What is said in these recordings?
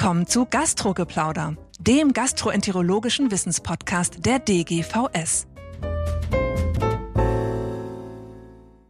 Willkommen zu Gastrogeplauder, dem gastroenterologischen Wissenspodcast der DGVS.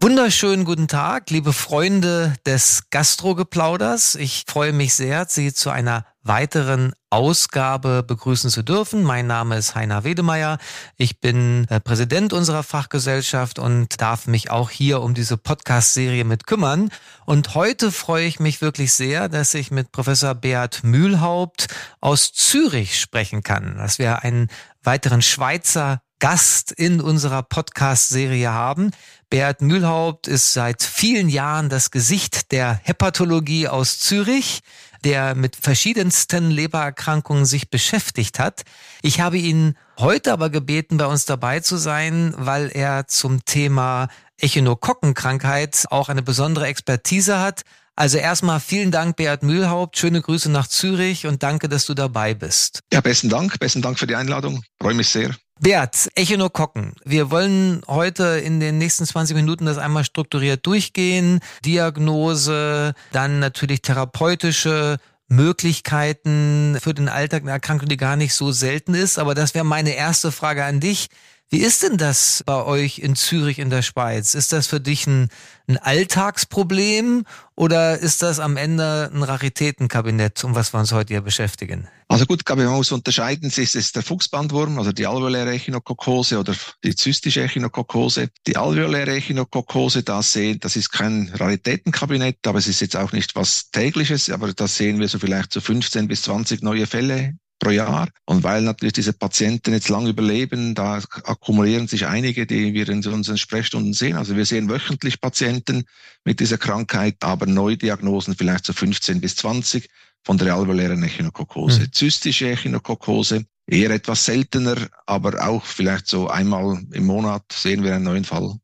Wunderschönen guten Tag, liebe Freunde des Gastrogeplauders. Ich freue mich sehr, Sie zu einer weiteren Ausgabe begrüßen zu dürfen. Mein Name ist Heiner Wedemeyer. Ich bin äh, Präsident unserer Fachgesellschaft und darf mich auch hier um diese Podcast-Serie mit kümmern. Und heute freue ich mich wirklich sehr, dass ich mit Professor Beat Mühlhaupt aus Zürich sprechen kann, dass wir einen weiteren Schweizer Gast in unserer Podcast-Serie haben. Bert Mühlhaupt ist seit vielen Jahren das Gesicht der Hepatologie aus Zürich, der mit verschiedensten Lebererkrankungen sich beschäftigt hat. Ich habe ihn heute aber gebeten, bei uns dabei zu sein, weil er zum Thema Echinokokkenkrankheit auch eine besondere Expertise hat. Also erstmal vielen Dank, Beat Mühlhaupt. Schöne Grüße nach Zürich und danke, dass du dabei bist. Ja, besten Dank. Besten Dank für die Einladung. Freue mich sehr. Bert, Echinokokken. Wir wollen heute in den nächsten 20 Minuten das einmal strukturiert durchgehen. Diagnose, dann natürlich therapeutische Möglichkeiten für den Alltag einer Erkrankung, die gar nicht so selten ist. Aber das wäre meine erste Frage an dich. Wie ist denn das bei euch in Zürich in der Schweiz? Ist das für dich ein, ein Alltagsproblem oder ist das am Ende ein Raritätenkabinett, um was wir uns heute hier beschäftigen? Also gut, glaube ich, man muss unterscheiden, ist es der Fuchsbandwurm, also die alveoläre Echinokokose oder die zystische Echinokokose. Die alveoläre Echinokokose, da sehen, das ist kein Raritätenkabinett, aber es ist jetzt auch nicht was tägliches, aber da sehen wir so vielleicht so 15 bis 20 neue Fälle pro Jahr. Und weil natürlich diese Patienten jetzt lang überleben, da akkumulieren sich einige, die wir in unseren Sprechstunden sehen. Also wir sehen wöchentlich Patienten mit dieser Krankheit, aber Neudiagnosen vielleicht so 15 bis 20 von der alveolären Echinokokose. Mhm. Zystische Echinokokose, eher etwas seltener, aber auch vielleicht so einmal im Monat sehen wir einen neuen Fall.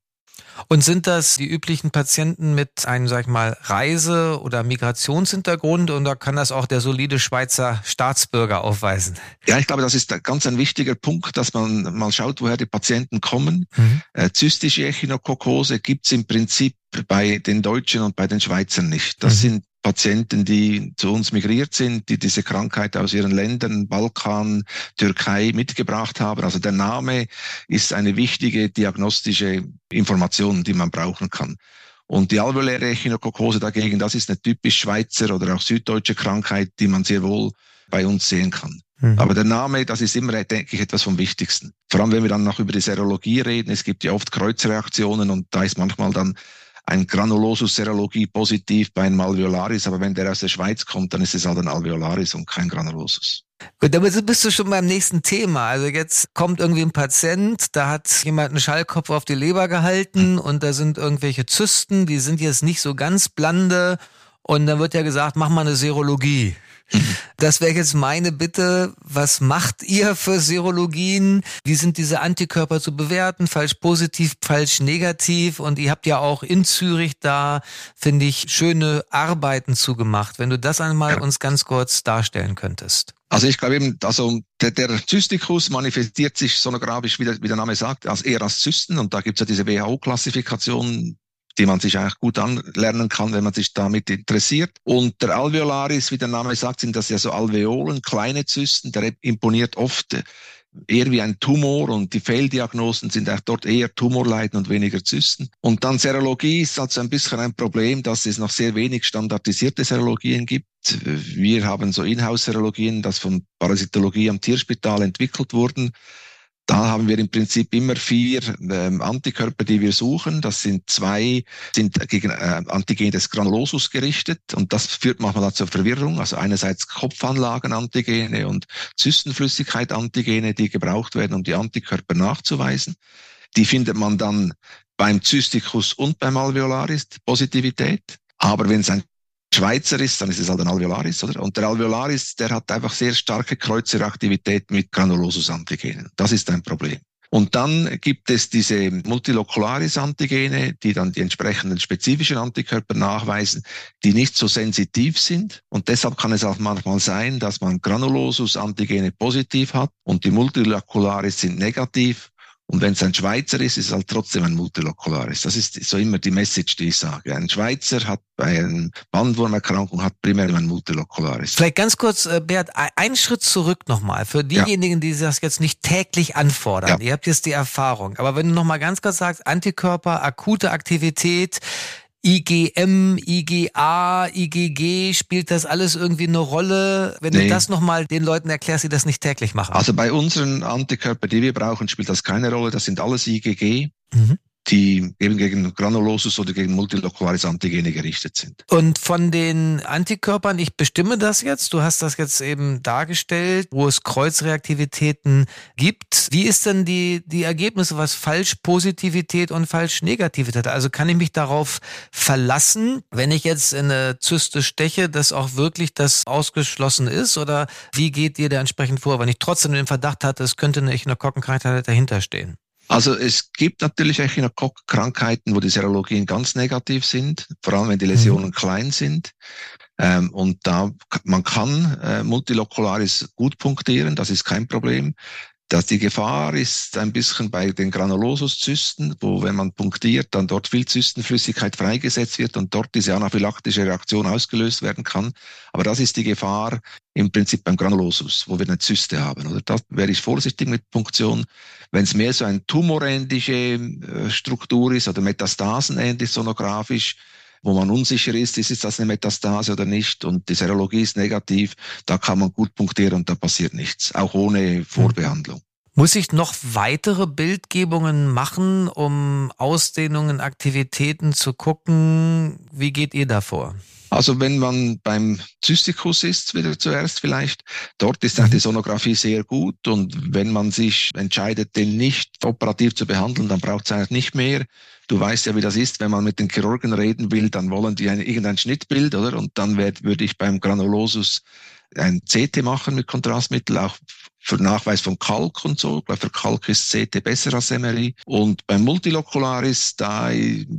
Und sind das die üblichen Patienten mit einem, sag ich mal, Reise- oder Migrationshintergrund und da kann das auch der solide Schweizer Staatsbürger aufweisen? Ja, ich glaube, das ist ganz ein wichtiger Punkt, dass man mal schaut, woher die Patienten kommen. Mhm. Äh, zystische Echinokokose gibt's im Prinzip bei den Deutschen und bei den Schweizern nicht. Das mhm. sind Patienten, die zu uns migriert sind, die diese Krankheit aus ihren Ländern, Balkan, Türkei mitgebracht haben. Also der Name ist eine wichtige diagnostische Information, die man brauchen kann. Und die alveoläre Echinokokose dagegen, das ist eine typisch Schweizer oder auch süddeutsche Krankheit, die man sehr wohl bei uns sehen kann. Mhm. Aber der Name, das ist immer, denke ich, etwas vom Wichtigsten. Vor allem, wenn wir dann noch über die Serologie reden. Es gibt ja oft Kreuzreaktionen und da ist manchmal dann ein Granulosus-Serologie positiv bei einem Alveolaris, aber wenn der aus der Schweiz kommt, dann ist es halt ein Alveolaris und kein Granulosus. Gut, damit bist du schon beim nächsten Thema. Also jetzt kommt irgendwie ein Patient, da hat jemand einen Schallkopf auf die Leber gehalten und da sind irgendwelche Zysten, die sind jetzt nicht so ganz blande und dann wird ja gesagt, mach mal eine Serologie. Das wäre jetzt meine Bitte. Was macht ihr für Serologien? Wie sind diese Antikörper zu bewerten? Falsch positiv, falsch negativ? Und ihr habt ja auch in Zürich da, finde ich, schöne Arbeiten zugemacht. Wenn du das einmal ja. uns ganz kurz darstellen könntest. Also ich glaube eben, also der, der Zystikus manifestiert sich sonografisch, wie der, wie der Name sagt, als eher als Zysten. Und da gibt es ja diese WHO-Klassifikation, die man sich eigentlich gut anlernen kann, wenn man sich damit interessiert. Und der Alveolaris, wie der Name sagt, sind das ja so Alveolen, kleine Zysten, der imponiert oft eher wie ein Tumor und die Fehldiagnosen sind auch dort eher Tumorleiden und weniger Zysten. Und dann Serologie ist also ein bisschen ein Problem, dass es noch sehr wenig standardisierte Serologien gibt. Wir haben so Inhouse-Serologien, das von Parasitologie am Tierspital entwickelt wurden. Da haben wir im Prinzip immer vier ähm, Antikörper, die wir suchen. Das sind zwei, sind gegen äh, Antigen des Granulosus gerichtet und das führt manchmal zur Verwirrung. Also einerseits Kopfanlagen-Antigene und Zystenflüssigkeit-Antigene, die gebraucht werden, um die Antikörper nachzuweisen. Die findet man dann beim Zysticus und beim Alveolaris, Positivität. Aber wenn es ein Schweizer ist, dann ist es halt ein Alveolaris, oder? Und der Alveolaris, der hat einfach sehr starke Kreuzeraktivität mit Granulosus-Antigenen. Das ist ein Problem. Und dann gibt es diese Multilocularis-Antigene, die dann die entsprechenden spezifischen Antikörper nachweisen, die nicht so sensitiv sind. Und deshalb kann es auch manchmal sein, dass man Granulosus-Antigene positiv hat und die Multilocularis sind negativ Und wenn es ein Schweizer ist, ist es halt trotzdem ein Multilokularis. Das ist so immer die Message, die ich sage. Ein Schweizer hat bei einer Bandwurmerkrankung hat primär ein Multilokularis. Vielleicht ganz kurz, äh, Bert, einen Schritt zurück nochmal. Für diejenigen, ja. die das jetzt nicht täglich anfordern. Ja. Ihr habt jetzt die Erfahrung. Aber wenn du nochmal ganz kurz sagst, Antikörper, akute Aktivität, IgM, IgA, IgG, spielt das alles irgendwie eine Rolle? Wenn nee. du das nochmal den Leuten erklärst, die das nicht täglich machen. Also bei unseren Antikörper, die wir brauchen, spielt das keine Rolle. Das sind alles IgG. Mhm die eben gegen Granulosus oder gegen multilokularis Antigene gerichtet sind. Und von den Antikörpern, ich bestimme das jetzt, du hast das jetzt eben dargestellt, wo es Kreuzreaktivitäten gibt. Wie ist denn die, die Ergebnisse, was Falschpositivität und Falschnegativität? Also kann ich mich darauf verlassen, wenn ich jetzt in eine Zyste steche, dass auch wirklich das ausgeschlossen ist? Oder wie geht ihr da entsprechend vor, wenn ich trotzdem den Verdacht hatte, es könnte eine Echinokokkenkrankheit dahinter stehen? Also es gibt natürlich Echinokok-Krankheiten, wo die Serologien ganz negativ sind, vor allem wenn die Läsionen mhm. klein sind. Ähm, und da man kann äh, Multilokularis gut punktieren, das ist kein Problem dass die Gefahr ist ein bisschen bei den Granulosus-Zysten, wo wenn man punktiert, dann dort viel Zystenflüssigkeit freigesetzt wird und dort diese anaphylaktische Reaktion ausgelöst werden kann. Aber das ist die Gefahr im Prinzip beim Granulosus, wo wir eine Zyste haben. Oder da wäre ich vorsichtig mit Punktion. Wenn es mehr so eine tumorähnliche äh, Struktur ist oder metastasenähnlich sonografisch, wo man unsicher ist, ist das eine Metastase oder nicht und die Serologie ist negativ, da kann man gut punktieren und da passiert nichts, auch ohne Vorbehandlung. Muss ich noch weitere Bildgebungen machen, um Ausdehnungen, Aktivitäten zu gucken? Wie geht ihr davor? Also wenn man beim Zystikus ist, wieder zuerst vielleicht, dort ist auch die mhm. Sonographie sehr gut und wenn man sich entscheidet, den nicht operativ zu behandeln, dann braucht es eigentlich nicht mehr. Du weißt ja, wie das ist, wenn man mit den Chirurgen reden will, dann wollen die ein, irgendein Schnittbild, oder? Und dann werd, würde ich beim Granulosus ein CT machen mit Kontrastmittel, auch für Nachweis von Kalk und so. Weil für Kalk ist CT besser als MRI. Und beim Multilokularis, da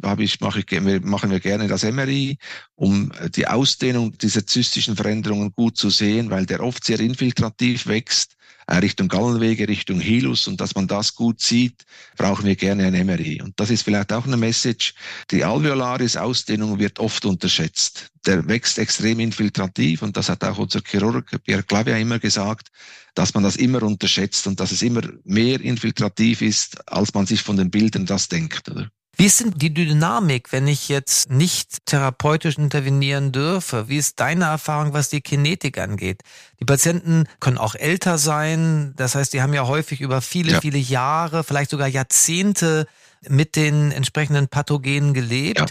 habe ich, mache ich, machen wir gerne das MRI, um die Ausdehnung dieser zystischen Veränderungen gut zu sehen, weil der oft sehr infiltrativ wächst Richtung Gallenwege, Richtung Hilus und dass man das gut sieht, brauchen wir gerne ein MRI. Und das ist vielleicht auch eine Message. Die Alveolaris-Ausdehnung wird oft unterschätzt. Der wächst extrem infiltrativ und das hat auch unser Chirurg Pierre Clavia immer gesagt, dass man das immer unterschätzt und dass es immer mehr infiltrativ ist, als man sich von den Bildern das denkt. Oder? Wie ist denn die Dynamik, wenn ich jetzt nicht therapeutisch intervenieren dürfe? Wie ist deine Erfahrung, was die Kinetik angeht? Die Patienten können auch älter sein. Das heißt, die haben ja häufig über viele, ja. viele Jahre, vielleicht sogar Jahrzehnte mit den entsprechenden Pathogenen gelebt. Ja.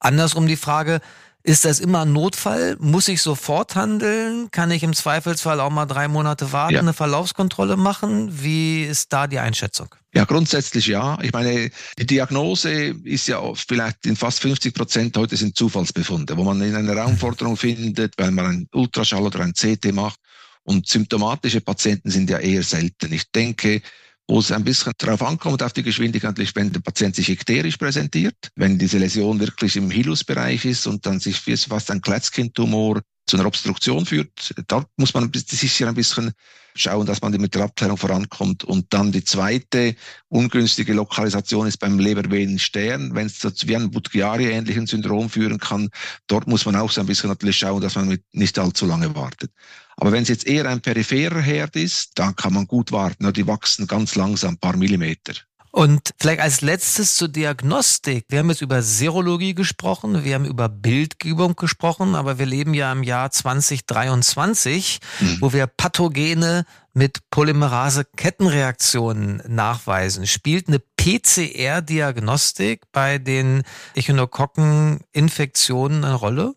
Andersrum die Frage, ist das immer ein Notfall? Muss ich sofort handeln? Kann ich im Zweifelsfall auch mal drei Monate warten, ja. eine Verlaufskontrolle machen? Wie ist da die Einschätzung? Ja, grundsätzlich ja. Ich meine, die Diagnose ist ja vielleicht in fast 50 Prozent heute sind Zufallsbefunde, wo man in einer Raumforderung findet, weil man einen Ultraschall oder ein CT macht. Und symptomatische Patienten sind ja eher selten. Ich denke, wo es ein bisschen darauf ankommt, auf die Geschwindigkeit, wenn der Patient sich ekterisch präsentiert, wenn diese Läsion wirklich im Hilusbereich ist und dann sich fast ein Kletzkindtumor zu einer Obstruktion führt, da muss man sicher ein bisschen schauen, dass man mit der Abklärung vorankommt. Und dann die zweite ungünstige Lokalisation ist beim Lebervenenstern, wenn es wie ein Buttchiari-ähnlichen Syndrom führen kann. Dort muss man auch so ein bisschen natürlich schauen, dass man nicht allzu lange wartet. Aber wenn es jetzt eher ein peripherer Herd ist, dann kann man gut warten. Die wachsen ganz langsam, ein paar Millimeter. Und vielleicht als letztes zur Diagnostik. Wir haben jetzt über Serologie gesprochen, wir haben über Bildgebung gesprochen, aber wir leben ja im Jahr 2023, mhm. wo wir Pathogene mit Polymerase-Kettenreaktionen nachweisen. Spielt eine PCR-Diagnostik bei den Echinokokken-Infektionen eine Rolle?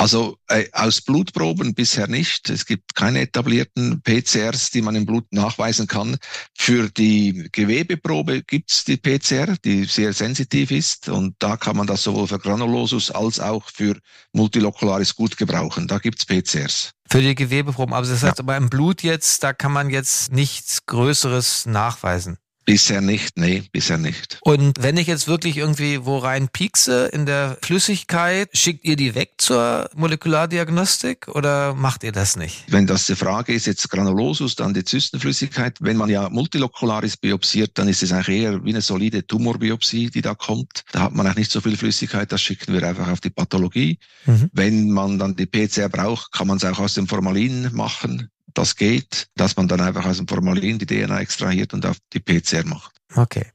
Also äh, aus Blutproben bisher nicht. Es gibt keine etablierten PCRs, die man im Blut nachweisen kann. Für die Gewebeprobe gibt es die PCR, die sehr sensitiv ist. Und da kann man das sowohl für Granulosus als auch für Multilokularis gut gebrauchen. Da gibt es PCRs. Für die Gewebeproben. Aber das heißt, ja. aber im Blut jetzt, da kann man jetzt nichts Größeres nachweisen. Bisher nicht, nee, bisher nicht. Und wenn ich jetzt wirklich irgendwie wo rein piekse in der Flüssigkeit, schickt ihr die weg zur Molekulardiagnostik oder macht ihr das nicht? Wenn das die Frage ist, jetzt Granulosus, dann die Zystenflüssigkeit, wenn man ja multilokularis biopsiert, dann ist es eigentlich eher wie eine solide Tumorbiopsie, die da kommt. Da hat man eigentlich nicht so viel Flüssigkeit, das schicken wir einfach auf die Pathologie. Mhm. Wenn man dann die PCR braucht, kann man es auch aus dem Formalin machen das geht, dass man dann einfach aus dem Formalin die DNA extrahiert und auf die PCR macht. Okay.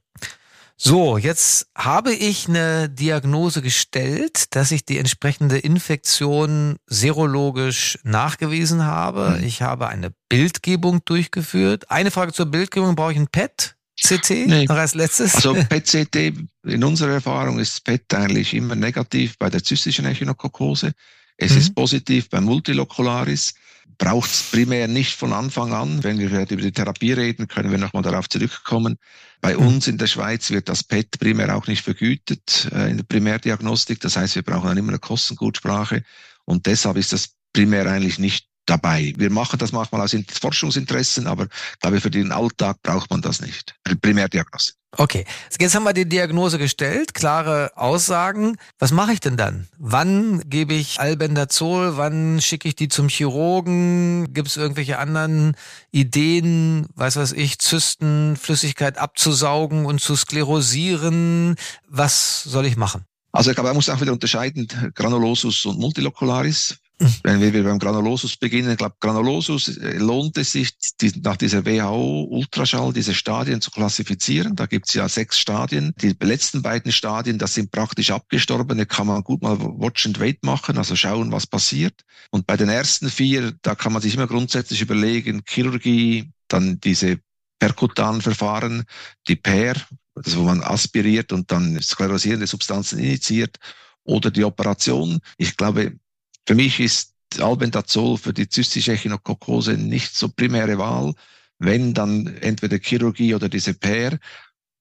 So, jetzt habe ich eine Diagnose gestellt, dass ich die entsprechende Infektion serologisch nachgewiesen habe. Mhm. Ich habe eine Bildgebung durchgeführt. Eine Frage zur Bildgebung, brauche ich ein PET? CT nee. noch als letztes? Also PET-CT, in unserer Erfahrung ist PET eigentlich immer negativ bei der zystischen Echinokokose. Es mhm. ist positiv beim Multilokularis braucht es primär nicht von Anfang an. Wenn wir über die Therapie reden, können wir nochmal darauf zurückkommen. Bei mhm. uns in der Schweiz wird das PET primär auch nicht vergütet äh, in der Primärdiagnostik. Das heißt, wir brauchen dann immer eine Kostengutsprache. Und deshalb ist das primär eigentlich nicht dabei. Wir machen das manchmal aus Forschungsinteressen, aber ich glaube, für den Alltag braucht man das nicht. Primärdiagnostik. Okay, jetzt haben wir die Diagnose gestellt, klare Aussagen. Was mache ich denn dann? Wann gebe ich Albendazol? Wann schicke ich die zum Chirurgen? Gibt es irgendwelche anderen Ideen, weiß was ich, Zysten, Flüssigkeit abzusaugen und zu sklerosieren? Was soll ich machen? Also ich glaube, man muss auch wieder unterscheiden, Granulosus und Multilocularis. Wenn wir beim Granulosus beginnen, ich glaube, Granulosus äh, lohnt es sich, die, nach dieser WHO-Ultraschall diese Stadien zu klassifizieren. Da gibt es ja sechs Stadien. Die letzten beiden Stadien, das sind praktisch abgestorben. Da kann man gut mal Watch and Wait machen, also schauen, was passiert. Und bei den ersten vier, da kann man sich immer grundsätzlich überlegen, Chirurgie, dann diese perkutanen Verfahren, die PER, das wo man aspiriert und dann sklerosierende Substanzen initiiert, oder die Operation. Ich glaube, für mich ist Albendazol für die zystische Echinokokose nicht so primäre Wahl. Wenn, dann entweder Chirurgie oder diese PER.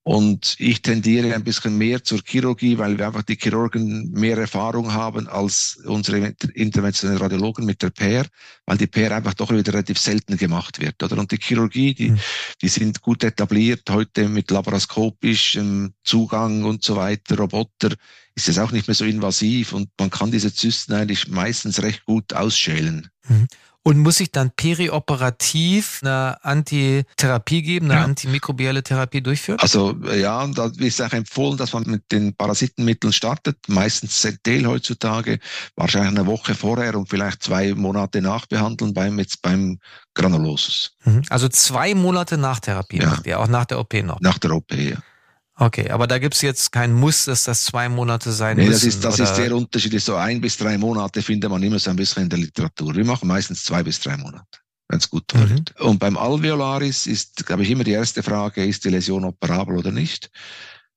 Und ich tendiere ein bisschen mehr zur Chirurgie, weil wir einfach die Chirurgen mehr Erfahrung haben als unsere interventionellen Radiologen mit der PER, weil die PER einfach doch wieder relativ selten gemacht wird. Oder? Und die Chirurgie, die, mhm. die sind gut etabliert heute mit laparoskopischem Zugang und so weiter, Roboter, ist es auch nicht mehr so invasiv und man kann diese Zysten eigentlich meistens recht gut ausschälen. Und muss ich dann perioperativ eine Antitherapie geben, eine ja. antimikrobielle Therapie durchführen? Also ja, da ist auch empfohlen, dass man mit den Parasitenmitteln startet, meistens Centel heutzutage, wahrscheinlich eine Woche vorher und vielleicht zwei Monate nachbehandeln beim, jetzt beim Granulosus. Mhm. Also zwei Monate nach Therapie ja. macht ihr, auch nach der OP noch? Nach der OP, ja. Okay, aber da gibt's jetzt kein Muss, dass das zwei Monate sein nee, müssen. Das ist, das oder? ist sehr unterschiedlich. So ein bis drei Monate findet man immer so ein bisschen in der Literatur. Wir machen meistens zwei bis drei Monate, wenn es gut läuft. Mhm. Und beim Alveolaris ist, glaube ich, immer die erste Frage, ist die Läsion operabel oder nicht?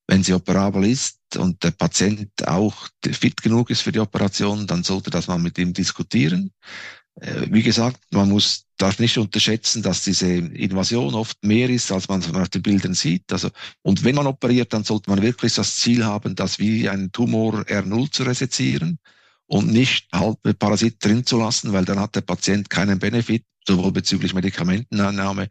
Wenn sie operabel ist und der Patient auch fit genug ist für die Operation, dann sollte das mal mit ihm diskutieren. Äh, wie gesagt, man muss darf nicht unterschätzen, dass diese Invasion oft mehr ist, als man auf den Bildern sieht. Also, und wenn man operiert, dann sollte man wirklich das Ziel haben, das wie ein Tumor R0 zu resezieren und nicht halt Parasit drin zu lassen, weil dann hat der Patient keinen Benefit, sowohl bezüglich Medikamenteneinnahme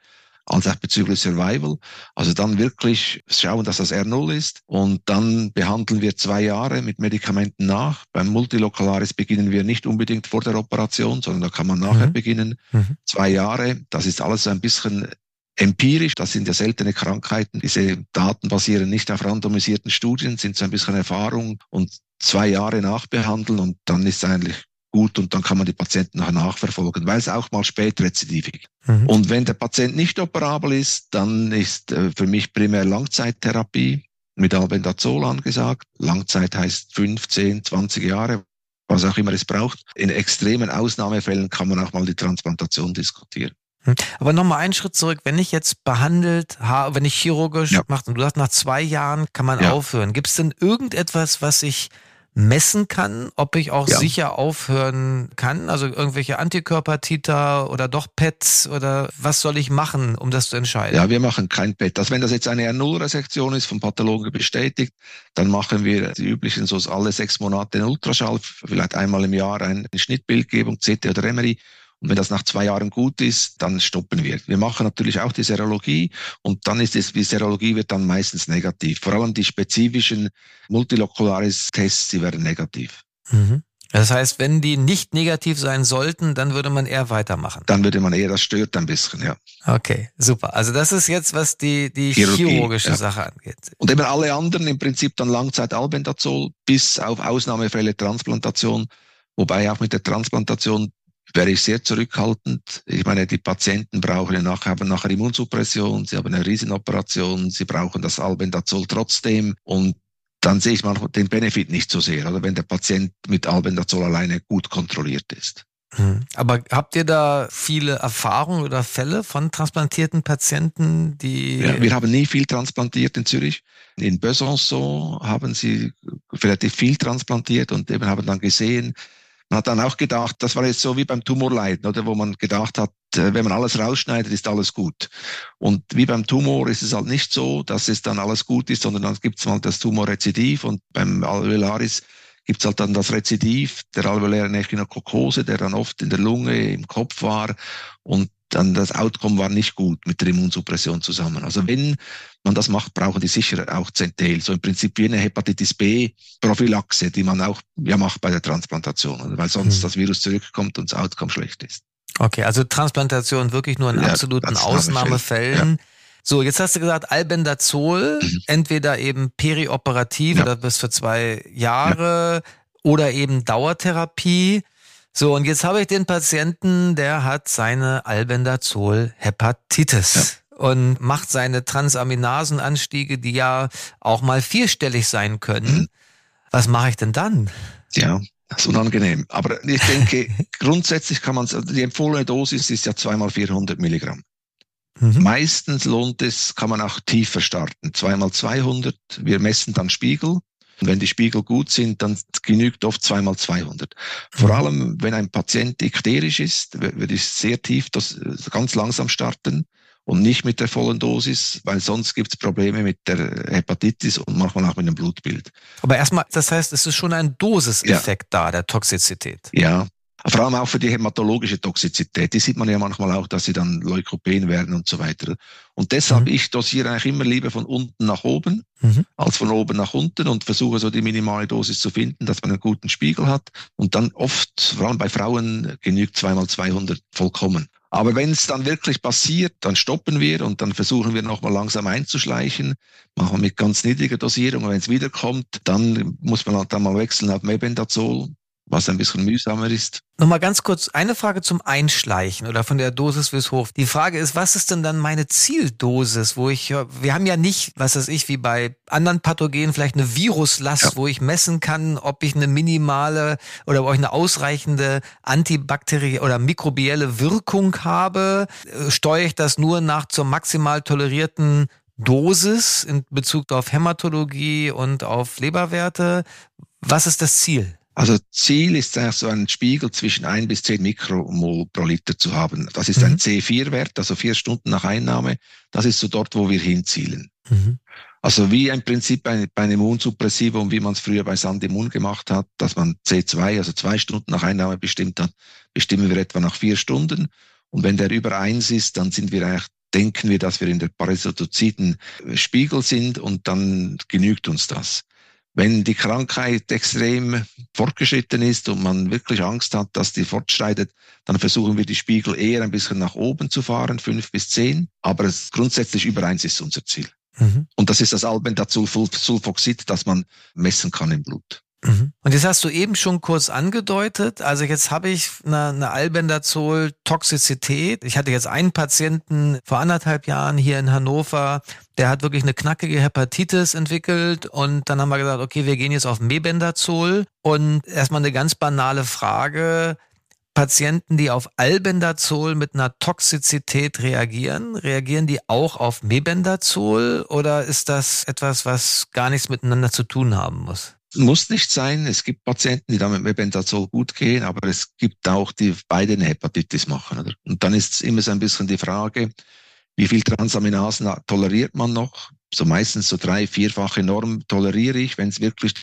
als auch bezüglich Survival. Also dann wirklich schauen, dass das R0 ist und dann behandeln wir zwei Jahre mit Medikamenten nach. Beim Multilokalaris beginnen wir nicht unbedingt vor der Operation, sondern da kann man nachher mhm. beginnen. Mhm. Zwei Jahre, das ist alles ein bisschen empirisch, das sind ja seltene Krankheiten. Diese Daten basieren nicht auf randomisierten Studien, sind so ein bisschen Erfahrung und zwei Jahre nachbehandeln und dann ist eigentlich gut und dann kann man die Patienten nachher nachverfolgen, weil es auch mal spät rezidiv gibt. Mhm. Und wenn der Patient nicht operabel ist, dann ist äh, für mich primär Langzeittherapie mit Albendazol angesagt. Langzeit heißt 15, 20 Jahre, was auch immer es braucht. In extremen Ausnahmefällen kann man auch mal die Transplantation diskutieren. Mhm. Aber nochmal einen Schritt zurück. Wenn ich jetzt behandelt habe, wenn ich chirurgisch ja. mache und du sagst, nach zwei Jahren kann man ja. aufhören. Gibt es denn irgendetwas, was ich messen kann, ob ich auch ja. sicher aufhören kann? Also irgendwelche Antikörpertiter oder doch PETs oder was soll ich machen, um das zu entscheiden? Ja, wir machen kein PET. Also wenn das jetzt eine R0-Resektion ist, vom Pathologen bestätigt, dann machen wir die üblichen so alle sechs Monate einen Ultraschall, vielleicht einmal im Jahr eine Schnittbildgebung, CT oder MRI Und wenn das nach zwei Jahren gut ist, dann stoppen wir. Wir machen natürlich auch die Serologie und dann ist es, die Serologie wird dann meistens negativ. Vor allem die spezifischen Multilocularis-Tests, die werden negativ. Mhm. Das heißt, wenn die nicht negativ sein sollten, dann würde man eher weitermachen. Dann würde man eher, das stört ein bisschen, ja. Okay, super. Also das ist jetzt, was die, die Chirurgie, chirurgische ja. Sache angeht. Und eben alle anderen im Prinzip dann Langzeit-Albendazol bis auf Ausnahmefälle Transplantation. Wobei auch mit der Transplantation wäre ich sehr zurückhaltend. Ich meine, die Patienten brauchen ja nachher, haben nachher Immunsuppression, sie haben eine Riesenoperation, sie brauchen das Albendazol trotzdem und dann sehe ich mal den Benefit nicht so sehr, oder wenn der Patient mit Albendazol alleine gut kontrolliert ist. Hm. Aber habt ihr da viele Erfahrungen oder Fälle von transplantierten Patienten, die. Ja, wir haben nie viel transplantiert in Zürich. In Besançon haben sie relativ viel transplantiert und eben haben dann gesehen, man hat dann auch gedacht, das war jetzt so wie beim Tumorleiden, oder, wo man gedacht hat, äh, wenn man alles rausschneidet, ist alles gut. Und wie beim Tumor ist es halt nicht so, dass es dann alles gut ist, sondern dann gibt es mal das Tumorrezidiv und beim Alveolaris gibt es halt dann das Rezidiv der alveolären Echinokokose, der dann oft in der Lunge, im Kopf war und dann das Outcome war nicht gut mit der Immunsuppression zusammen. Also wenn man das macht, brauchen die sicher auch Zentel. So im Prinzip wie eine Hepatitis B Prophylaxe, die man auch ja macht bei der Transplantation, weil sonst hm. das Virus zurückkommt und das Outcome schlecht ist. Okay, also Transplantation wirklich nur in ja, absoluten Ausnahmefällen. Ja. So, jetzt hast du gesagt, Albendazol, mhm. entweder eben perioperativ ja. oder bis für zwei Jahre oder eben Dauertherapie. So, und jetzt habe ich den Patienten, der hat seine Albendazol-Hepatitis und macht seine Transaminasenanstiege, die ja auch mal vierstellig sein können. Mhm. Was mache ich denn dann? Ja, das ist unangenehm. Aber ich denke, grundsätzlich kann man, die empfohlene Dosis ist ja zweimal 400 Milligramm. Mhm. Meistens lohnt es, kann man auch tiefer starten. Zweimal 200. Wir messen dann Spiegel. Und wenn die Spiegel gut sind, dann genügt oft zweimal 200. Vor mhm. allem, wenn ein Patient ikterisch ist, würde ich sehr tief das ganz langsam starten und nicht mit der vollen Dosis, weil sonst gibt es Probleme mit der Hepatitis und manchmal auch mit dem Blutbild. Aber erstmal, das heißt, es ist schon ein Dosiseffekt ja. da, der Toxizität. Ja, vor allem auch für die hämatologische Toxizität. Die sieht man ja manchmal auch, dass sie dann Leukopen werden und so weiter. Und deshalb, mhm. ich dosiere eigentlich immer lieber von unten nach oben, mhm. als von oben nach unten und versuche so die minimale Dosis zu finden, dass man einen guten Spiegel hat. Und dann oft, vor allem bei Frauen, genügt zweimal 200 vollkommen. Aber wenn es dann wirklich passiert, dann stoppen wir und dann versuchen wir nochmal langsam einzuschleichen, machen mit ganz niedriger Dosierung. Und wenn es wiederkommt, dann muss man halt dann mal wechseln auf Mebendazol was ein bisschen mühsamer ist. Nochmal ganz kurz eine Frage zum Einschleichen oder von der Dosis bis hoch. Die Frage ist, was ist denn dann meine Zieldosis, wo ich, wir haben ja nicht, was weiß ich, wie bei anderen Pathogenen vielleicht eine Viruslast, ja. wo ich messen kann, ob ich eine minimale oder ob ich eine ausreichende antibakterielle oder mikrobielle Wirkung habe. Äh, steuere ich das nur nach zur maximal tolerierten Dosis in Bezug auf Hämatologie und auf Leberwerte? Was ist das Ziel? Also Ziel ist eigentlich so einen Spiegel zwischen ein bis zehn Mikromol pro Liter zu haben. Das ist mhm. ein C4-Wert, also vier Stunden nach Einnahme. Das ist so dort, wo wir hinzielen. Mhm. Also wie im Prinzip bei, bei einem Immunsuppressivum, wie man es früher bei Sandimmun gemacht hat, dass man C2, also zwei Stunden nach Einnahme bestimmt hat, bestimmen wir etwa nach vier Stunden. Und wenn der über eins ist, dann sind wir eigentlich denken wir, dass wir in der parasitozyten Spiegel sind und dann genügt uns das. Wenn die Krankheit extrem fortgeschritten ist und man wirklich Angst hat, dass die fortschreitet, dann versuchen wir die Spiegel eher ein bisschen nach oben zu fahren, fünf bis zehn. Aber es, grundsätzlich über eins ist unser Ziel. Mhm. Und das ist das Albendazolsulfoxid, das man messen kann im Blut. Mhm. Und jetzt hast du eben schon kurz angedeutet, also jetzt habe ich eine, eine Albendazol-Toxizität. Ich hatte jetzt einen Patienten vor anderthalb Jahren hier in Hannover, der hat wirklich eine knackige Hepatitis entwickelt und dann haben wir gesagt, okay, wir gehen jetzt auf Mebendazol und erstmal eine ganz banale Frage. Patienten, die auf Albendazol mit einer Toxizität reagieren, reagieren die auch auf Mebendazol oder ist das etwas, was gar nichts miteinander zu tun haben muss? Muss nicht sein. Es gibt Patienten, die damit Mebendazol gut gehen, aber es gibt auch die beide eine Hepatitis machen. Oder? Und dann ist immer so ein bisschen die Frage, wie viel Transaminasen toleriert man noch? So meistens so drei, vierfache Norm toleriere ich, wenn es wirklich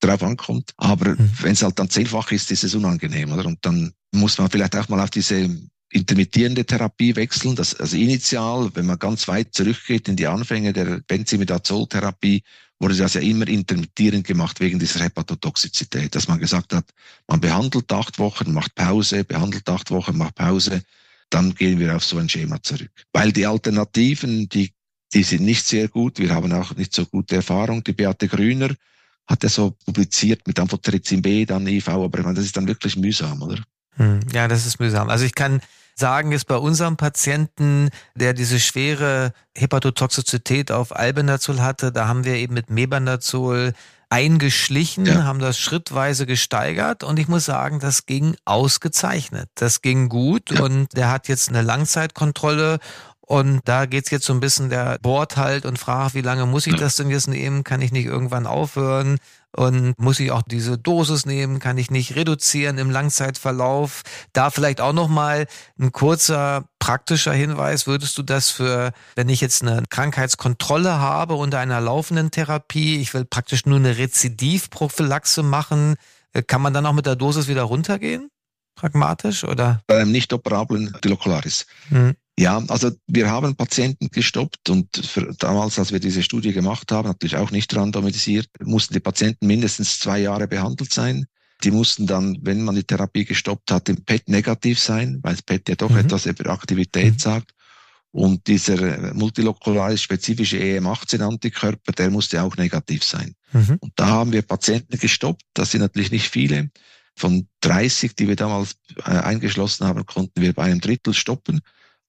drauf ankommt. Aber mhm. wenn es halt dann zehnfach ist, ist es unangenehm, oder? Und dann muss man vielleicht auch mal auf diese intermittierende Therapie wechseln. Das, also initial, wenn man ganz weit zurückgeht in die Anfänge der Benzimidazol-Therapie, wurde das ja immer intermittierend gemacht wegen dieser Hepatotoxizität, dass man gesagt hat, man behandelt acht Wochen, macht Pause, behandelt acht Wochen, macht Pause, dann gehen wir auf so ein Schema zurück. Weil die Alternativen, die, die sind nicht sehr gut, wir haben auch nicht so gute Erfahrung. Die Beate Grüner hat ja so publiziert mit Amphotericin B, dann IV, aber ich meine, das ist dann wirklich mühsam, oder? Hm, ja, das ist mühsam. Also ich kann sagen, ist bei unserem Patienten, der diese schwere Hepatotoxizität auf Albendazol hatte, da haben wir eben mit Mebendazol eingeschlichen, ja. haben das schrittweise gesteigert und ich muss sagen, das ging ausgezeichnet. Das ging gut ja. und der hat jetzt eine Langzeitkontrolle und da geht's jetzt so ein bisschen, der bohrt halt und fragt, wie lange muss ich das denn jetzt nehmen? Kann ich nicht irgendwann aufhören? Und muss ich auch diese Dosis nehmen? Kann ich nicht reduzieren im Langzeitverlauf? Da vielleicht auch nochmal ein kurzer praktischer Hinweis. Würdest du das für, wenn ich jetzt eine Krankheitskontrolle habe unter einer laufenden Therapie, ich will praktisch nur eine Rezidivprophylaxe machen, äh, kann man dann auch mit der Dosis wieder runtergehen? Pragmatisch oder? Bei einem nicht operablen Dilocularis. Hm. Ja, also wir haben Patienten gestoppt und damals, als wir diese Studie gemacht haben, natürlich auch nicht randomisiert, mussten die Patienten mindestens zwei Jahre behandelt sein. Die mussten dann, wenn man die Therapie gestoppt hat, im PET negativ sein, weil das PET ja doch mhm. etwas über Aktivität mhm. sagt. Und dieser multilokularis spezifische EM18-Antikörper, der musste auch negativ sein. Mhm. Und da haben wir Patienten gestoppt. Das sind natürlich nicht viele. Von 30, die wir damals äh, eingeschlossen haben, konnten wir bei einem Drittel stoppen.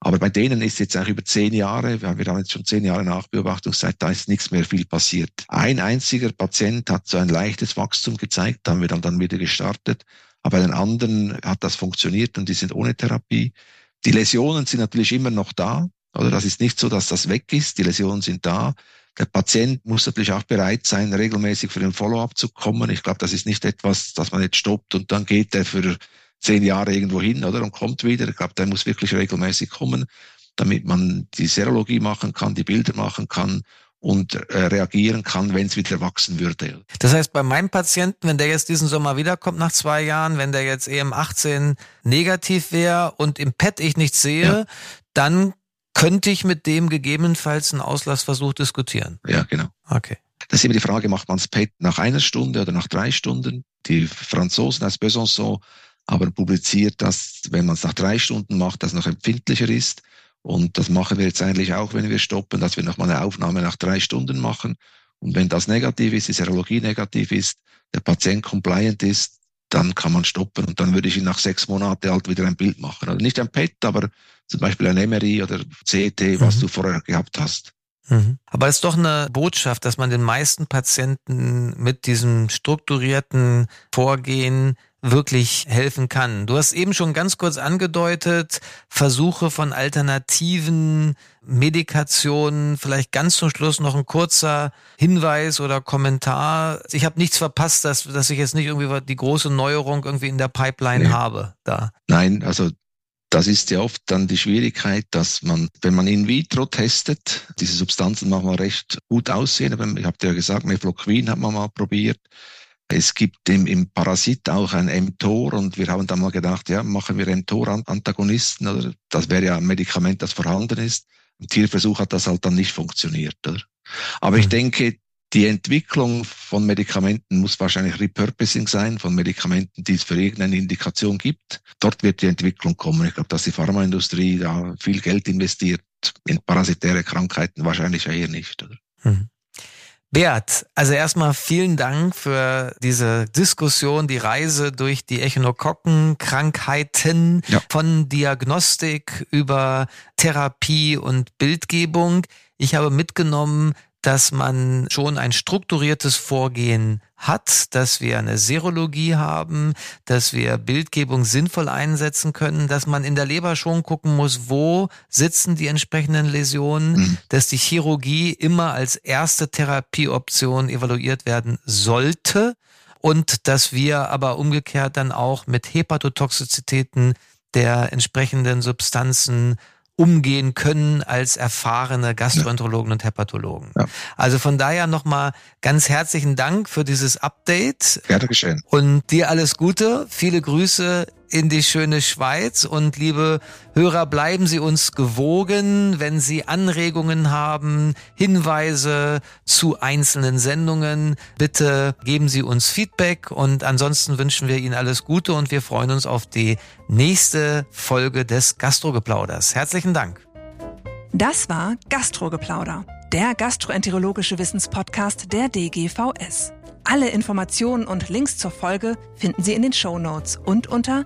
Aber bei denen ist jetzt auch über zehn Jahre, wir haben jetzt schon zehn Jahre Nachbeobachtungszeit, da ist nichts mehr viel passiert. Ein einziger Patient hat so ein leichtes Wachstum gezeigt, da haben wir dann, dann wieder gestartet. Aber bei den anderen hat das funktioniert und die sind ohne Therapie. Die Läsionen sind natürlich immer noch da. Oder das ist nicht so, dass das weg ist. Die Läsionen sind da. Der Patient muss natürlich auch bereit sein, regelmäßig für den Follow-up zu kommen. Ich glaube, das ist nicht etwas, das man jetzt stoppt und dann geht er für zehn Jahre irgendwo hin, oder? Und kommt wieder. Ich glaube, der muss wirklich regelmäßig kommen, damit man die Serologie machen kann, die Bilder machen kann und äh, reagieren kann, wenn es wieder wachsen würde. Das heißt, bei meinem Patienten, wenn der jetzt diesen Sommer wiederkommt nach zwei Jahren, wenn der jetzt EM18 negativ wäre und im PET ich nichts sehe, ja. dann könnte ich mit dem gegebenenfalls einen Auslassversuch diskutieren. Ja, genau. Okay. Das ist immer die Frage, macht man das PET nach einer Stunde oder nach drei Stunden? Die Franzosen als Besançon aber publiziert, dass, wenn man es nach drei Stunden macht, das noch empfindlicher ist. Und das machen wir jetzt eigentlich auch, wenn wir stoppen, dass wir nochmal eine Aufnahme nach drei Stunden machen. Und wenn das negativ ist, die Serologie negativ ist, der Patient compliant ist, dann kann man stoppen und dann würde ich ihn nach sechs Monaten halt wieder ein Bild machen. Also nicht ein PET, aber zum Beispiel ein MRI oder CT, was mhm. du vorher gehabt hast. Mhm. Aber es ist doch eine Botschaft, dass man den meisten Patienten mit diesem strukturierten Vorgehen wirklich helfen kann. Du hast eben schon ganz kurz angedeutet, Versuche von alternativen Medikationen, vielleicht ganz zum Schluss noch ein kurzer Hinweis oder Kommentar. Ich habe nichts verpasst, dass, dass ich jetzt nicht irgendwie die große Neuerung irgendwie in der Pipeline nee. habe da. Nein, also das ist ja oft dann die Schwierigkeit, dass man, wenn man in vitro testet, diese Substanzen manchmal recht gut aussehen. Aber ich habe dir ja gesagt, Mefloquin hat man mal probiert. Es gibt im, im Parasit auch ein mTOR und wir haben dann mal gedacht, ja, machen wir mTOR-Antagonisten oder das wäre ja ein Medikament, das vorhanden ist. Im Tierversuch hat das halt dann nicht funktioniert. Oder? Aber ich mhm. denke, die Entwicklung von Medikamenten muss wahrscheinlich Repurposing sein, von Medikamenten, die es für irgendeine Indikation gibt. Dort wird die Entwicklung kommen. Ich glaube, dass die Pharmaindustrie da viel Geld investiert. In parasitäre Krankheiten wahrscheinlich eher nicht. Oder? Mhm. Beat, also erstmal vielen Dank für diese Diskussion, die Reise durch die Echinokokkenkrankheiten ja. von Diagnostik über Therapie und Bildgebung. Ich habe mitgenommen, dass man schon ein strukturiertes Vorgehen hat, dass wir eine Serologie haben, dass wir Bildgebung sinnvoll einsetzen können, dass man in der Leber schon gucken muss, wo sitzen die entsprechenden Läsionen, mhm. dass die Chirurgie immer als erste Therapieoption evaluiert werden sollte und dass wir aber umgekehrt dann auch mit Hepatotoxizitäten der entsprechenden Substanzen umgehen können als erfahrene Gastroenterologen ja. und Hepatologen. Ja. Also von daher nochmal ganz herzlichen Dank für dieses Update. Gerne geschehen. Und dir alles Gute, viele Grüße in die schöne Schweiz und liebe Hörer, bleiben Sie uns gewogen, wenn Sie Anregungen haben, Hinweise zu einzelnen Sendungen, bitte geben Sie uns Feedback und ansonsten wünschen wir Ihnen alles Gute und wir freuen uns auf die nächste Folge des Gastrogeplauders. Herzlichen Dank. Das war Gastrogeplauder, der gastroenterologische Wissenspodcast der DGVS. Alle Informationen und Links zur Folge finden Sie in den Show Notes und unter